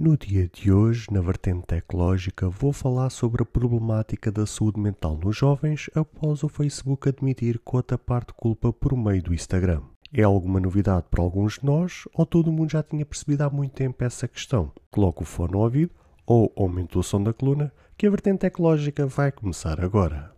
No dia de hoje, na vertente tecnológica, vou falar sobre a problemática da saúde mental nos jovens após o Facebook admitir cota parte culpa por meio do Instagram. É alguma novidade para alguns de nós ou todo mundo já tinha percebido há muito tempo essa questão? Coloque o fone no ouvido ou aumente o som da coluna que a vertente tecnológica vai começar agora.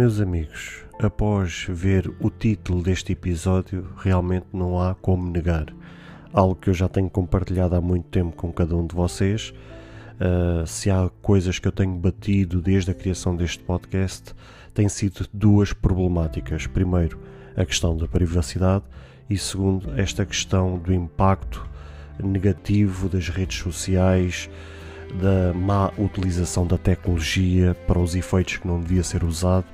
Meus amigos, após ver o título deste episódio, realmente não há como negar. Algo que eu já tenho compartilhado há muito tempo com cada um de vocês. Uh, se há coisas que eu tenho batido desde a criação deste podcast, têm sido duas problemáticas. Primeiro, a questão da privacidade e segundo, esta questão do impacto negativo das redes sociais, da má utilização da tecnologia para os efeitos que não devia ser usado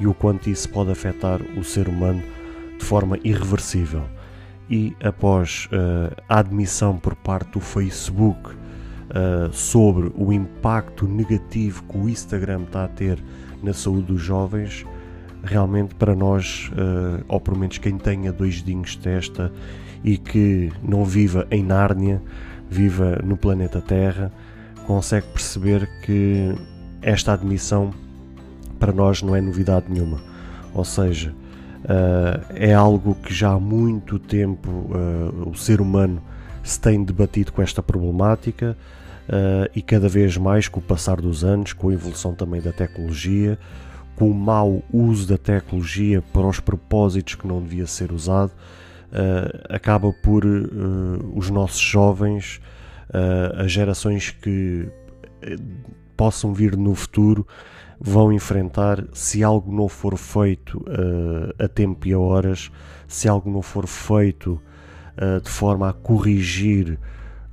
e o quanto isso pode afetar o ser humano de forma irreversível. E após uh, a admissão por parte do Facebook uh, sobre o impacto negativo que o Instagram está a ter na saúde dos jovens, realmente para nós, uh, ou pelo menos quem tenha dois dinhos de testa e que não viva em Nárnia, viva no planeta Terra, consegue perceber que esta admissão para nós não é novidade nenhuma. Ou seja, uh, é algo que já há muito tempo uh, o ser humano se tem debatido com esta problemática uh, e cada vez mais com o passar dos anos, com a evolução também da tecnologia, com o mau uso da tecnologia para os propósitos que não devia ser usado, acaba por os nossos jovens, as gerações que possam vir no futuro, vão enfrentar se algo não for feito uh, a tempo e a horas, se algo não for feito uh, de forma a corrigir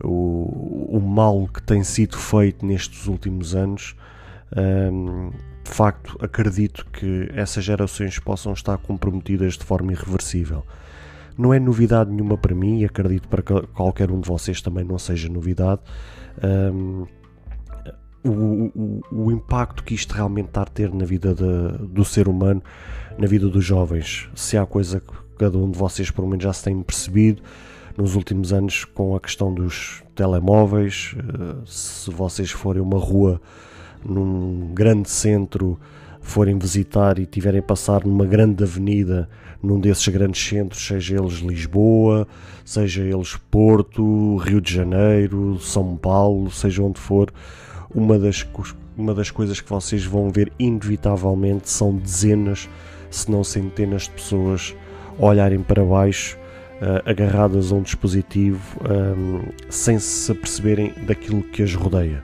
o, o, mal que tem sido feito nestes últimos anos. Um, ehm, de facto, acredito que essas gerações possam estar comprometidas de forma irreversível. Não é novidade nenhuma para mim e acredito para que qualquer um de vocês também não seja novidade. Um, ehm, o, o, o, impacto que isto realmente está a ter na vida de, do ser humano, na vida dos jovens. Se há coisa que cada um de vocês, pelo menos, já se tem percebido nos últimos anos com a questão dos telemóveis, eh, se vocês forem uma rua num grande centro, forem visitar e tiverem passar numa grande avenida, num desses grandes centros, seja eles Lisboa, seja eles Porto, Rio de Janeiro, São Paulo, seja onde for, uma das, uma das coisas que vocês vão ver inevitavelmente são dezenas, se não centenas de pessoas olharem para baixo, uh, agarradas a um dispositivo, um, ehm, sem se aperceberem daquilo que as rodeia.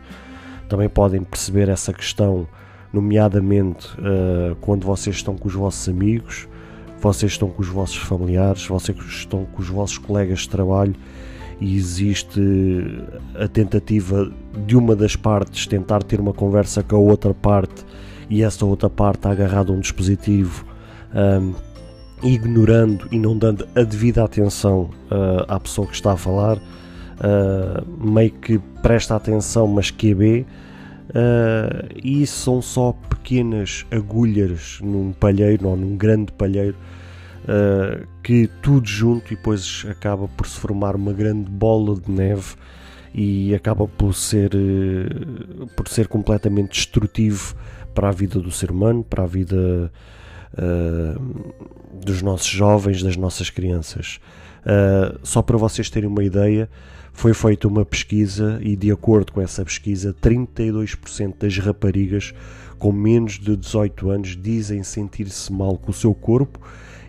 Também podem perceber essa questão, nomeadamente uh, quando vocês estão com os vossos amigos, vocês estão com os vossos familiares, vocês estão com os vossos colegas de trabalho e existe a tentativa de uma das partes tentar ter uma conversa com a outra parte e essa outra parte está agarrada a um dispositivo um, ignorando e não dando a devida atenção uh, à pessoa que está a falar uh, meio que presta atenção mas que é uh, e isso são só pequenas agulhas num palheiro ou num grande palheiro uh, que tudo junto e depois acaba por se formar uma grande bola de neve e acaba por ser, uh, por ser completamente destrutivo para a vida do ser humano, para a vida uh, dos nossos jovens, das nossas crianças. só para vocês terem uma ideia, foi feita uma pesquisa e, de acordo com essa pesquisa, 32% das raparigas com menos de 18 anos dizem sentir-se mal com o seu corpo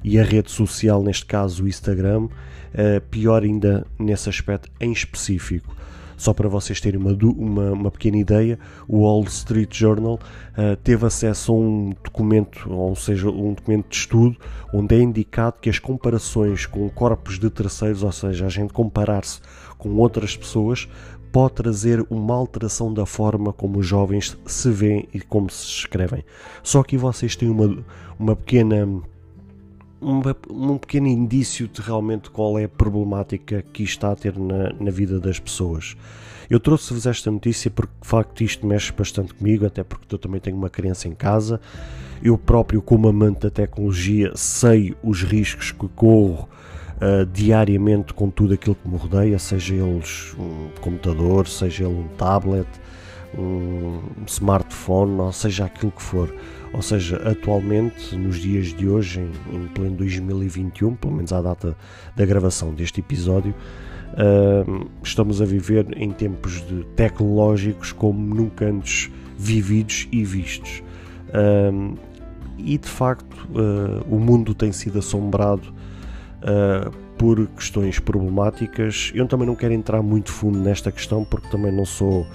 e a rede social, neste caso o Instagram, uh, pior ainda nesse aspecto em específico. Só para vocês terem uma, uma, uma pequena ideia, o Wall Street Journal uh, teve acesso a um documento, ou seja, um documento de estudo, onde é indicado que as comparações com corpos de terceiros, ou seja, a gente comparar-se com outras pessoas, pode trazer uma alteração da forma como os jovens se veem e como se escrevem. Só que vocês têm uma, uma pequena uma, um pequeno indício de realmente qual é a problemática que isto está a ter na, na vida das pessoas. Eu trouxe-vos esta notícia porque de facto isto mexe bastante comigo, até porque eu também tenho uma criança em casa. Eu próprio, como amante da tecnologia, sei os riscos que corro uh, diariamente com tudo aquilo que me rodeia, seja eles um computador, seja ele um tablet, um smartphone, ou seja aquilo que for. Ou seja, atualmente, nos dias de hoje, em, em pleno 2021, pelo menos à data da gravação deste episódio, uh, estamos a viver em tempos de tecnológicos como nunca antes vividos e vistos. Uh, e de facto, uh, o mundo tem sido assombrado uh, por questões problemáticas. Eu também não quero entrar muito fundo nesta questão porque também não sou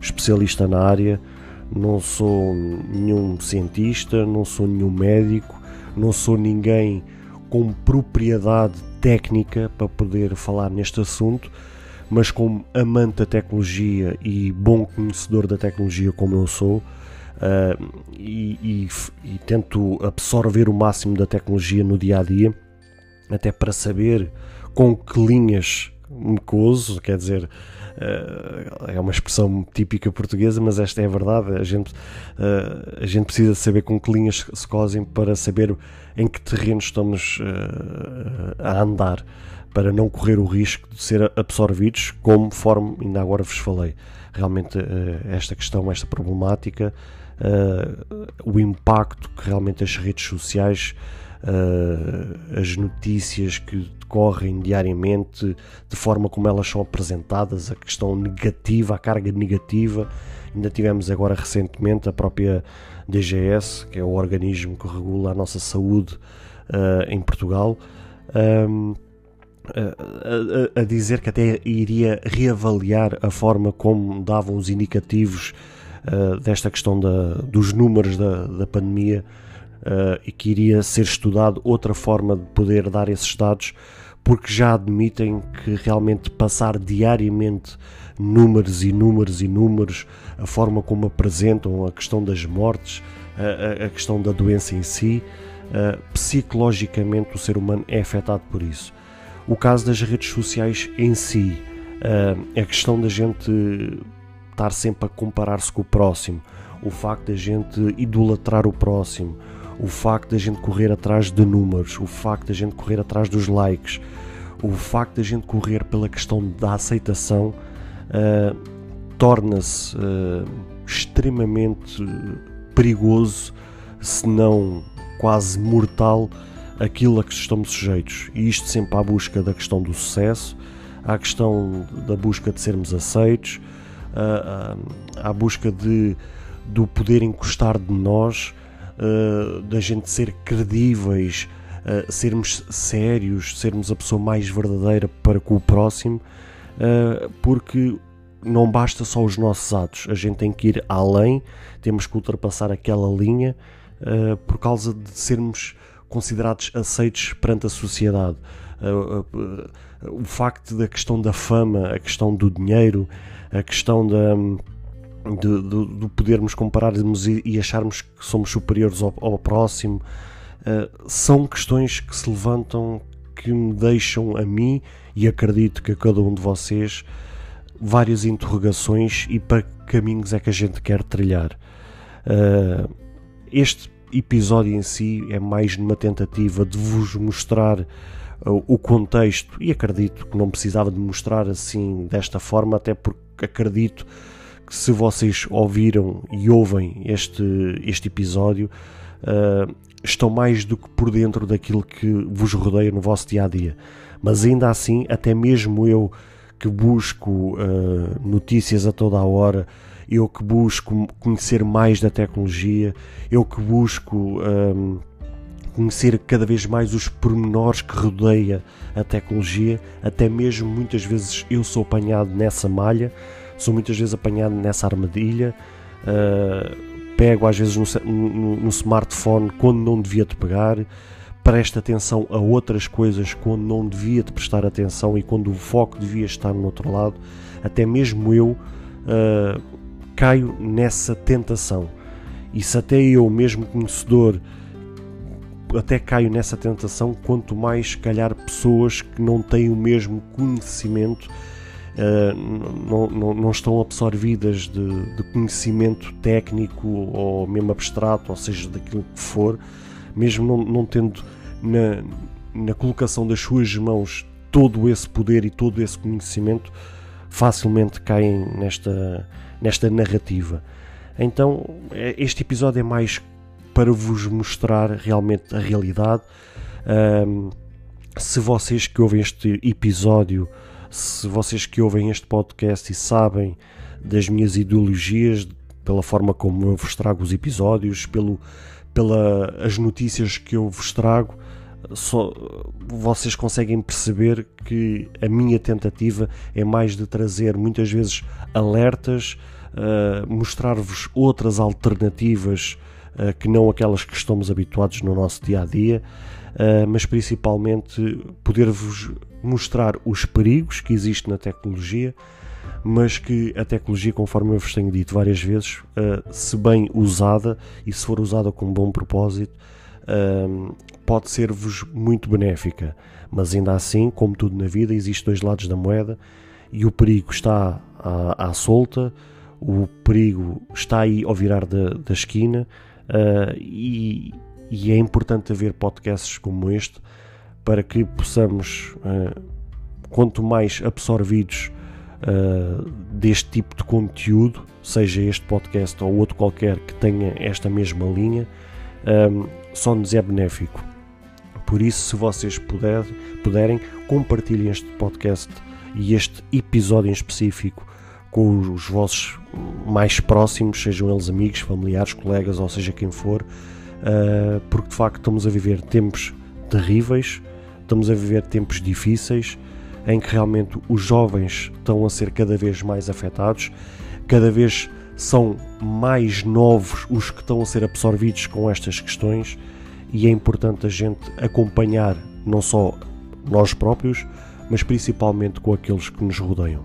especialista na área, não sou nenhum cientista, não sou nenhum médico, não sou ninguém com propriedade técnica para poder falar neste assunto, mas como amante da tecnologia e bom conhecedor da tecnologia como eu sou, uh, e, e, e tento absorver o máximo da tecnologia no dia a dia até para saber com que linhas me cozo, quer dizer, eh, é uma expressão típica portuguesa, mas esta é a verdade. A gente, eh, a gente precisa saber com que linhas se cosem para saber em que terreno estamos eh, a andar, para não correr o risco de ser absorvidos, conforme ainda agora vos falei. Realmente, esta questão, esta problemática, o impacto que realmente as redes sociais uh, as notícias que decorrem diariamente, de forma como elas são apresentadas, a questão negativa, a carga negativa. Ainda tivemos agora recentemente a própria DGS, que é o organismo que regula a nossa saúde uh, em Portugal. Um, a, a, a, dizer que até iria reavaliar a forma como davam os indicativos uh, desta questão da, dos números da, da pandemia uh, e que iria ser estudado outra forma de poder dar esses dados, porque já admitem que realmente passar diariamente números e números e números, a forma como apresentam a questão das mortes, a, a questão da doença em si, uh, psicologicamente o ser humano é afetado por isso. O caso das redes sociais em si, uh, a questão da gente estar sempre a comparar-se com o próximo, o facto da gente idolatrar o próximo, o facto da gente correr atrás de números, o facto da gente correr atrás dos likes, o facto da gente correr pela questão da aceitação uh, torna-se uh, extremamente perigoso, se não quase mortal, aquilo a que estamos sujeitos. E isto sempre à busca da questão do sucesso, à questão da busca de sermos aceitos, uh, à busca de, do poder encostar de nós uh, da gente ser credíveis, uh, sermos sérios, sermos a pessoa mais verdadeira para com o próximo, uh, porque não basta só os nossos atos, a gente tem que ir além, temos que ultrapassar aquela linha por causa de sermos considerados aceitos perante a sociedade. o facto da questão da fama, a questão do dinheiro, a questão da de, de, de podermos compararmos e, e, acharmos que somos superiores ao, ao próximo, uh, são questões que se levantam que me deixam a mim e acredito que a cada um de vocês várias interrogações e para que caminhos é que a gente quer trilhar. Uh, este episódio em si é mais numa tentativa de vos mostrar uh, o contexto e acredito que não precisava de mostrar assim desta forma, até porque acredito se vocês ouviram e ouvem este, este episódio, uh, estão mais do que por dentro daquilo que vos rodeia no vosso dia a dia. Mas ainda assim, até mesmo eu que busco uh, notícias a toda a hora, eu que busco conhecer mais da tecnologia, eu que busco um, conhecer cada vez mais os pormenores que rodeia a tecnologia, até mesmo muitas vezes eu sou apanhado nessa malha sou muitas vezes apanhado nessa armadilha, uh, pego às vezes no, no, no, smartphone quando não devia te pegar, presto atenção a outras coisas quando não devia te prestar atenção e quando o foco devia estar no outro lado, até mesmo eu uh, caio nessa tentação. E se até eu, mesmo conhecedor, até caio nessa tentação, quanto mais, calhar, pessoas que não têm o mesmo conhecimento, não, não, não, estão absorvidas de, de, conhecimento técnico ou mesmo abstrato, ou seja, daquilo que for, mesmo não, não tendo na, na colocação das suas mãos todo esse poder e todo esse conhecimento, facilmente caem nesta, nesta narrativa. Então, é, este episódio é mais para vos mostrar realmente a realidade. Um, se vocês que ouvem este episódio, se vocês que ouvem este podcast e sabem das minhas ideologias, pela forma como eu vos trago os episódios, pelo, pela as notícias que eu vos trago, só, vocês conseguem perceber que a minha tentativa é mais de trazer muitas vezes alertas, uh, mostrar-vos outras alternativas uh, que não aquelas que estamos habituados no nosso dia a dia, uh, mas principalmente poder-vos mostrar os perigos que existem na tecnologia, mas que a tecnologia, conforme eu vos tenho dito várias vezes, se bem usada e se for usada com um bom propósito, pode ser-vos muito benéfica, mas ainda assim, como tudo na vida, existem dois lados da moeda e o perigo está à, à solta, o perigo está aí ao virar da, da esquina uh, e, e, é importante haver podcasts como este para que possamos, uh, quanto mais absorvidos uh, deste tipo de conteúdo, seja este podcast ou outro qualquer que tenha esta mesma linha, só nos é benéfico. Por isso, se vocês puder, puderem, compartilhem este podcast e este episódio em específico com os vossos mais próximos, sejam eles amigos, familiares, colegas ou seja quem for, uh, porque de facto estamos a viver tempos terríveis, estamos a viver tempos difíceis em que realmente os jovens estão a ser cada vez mais afetados, cada vez são mais novos os que estão a ser absorvidos com estas questões e é importante a gente acompanhar não só nós próprios, mas principalmente com aqueles que nos rodeiam.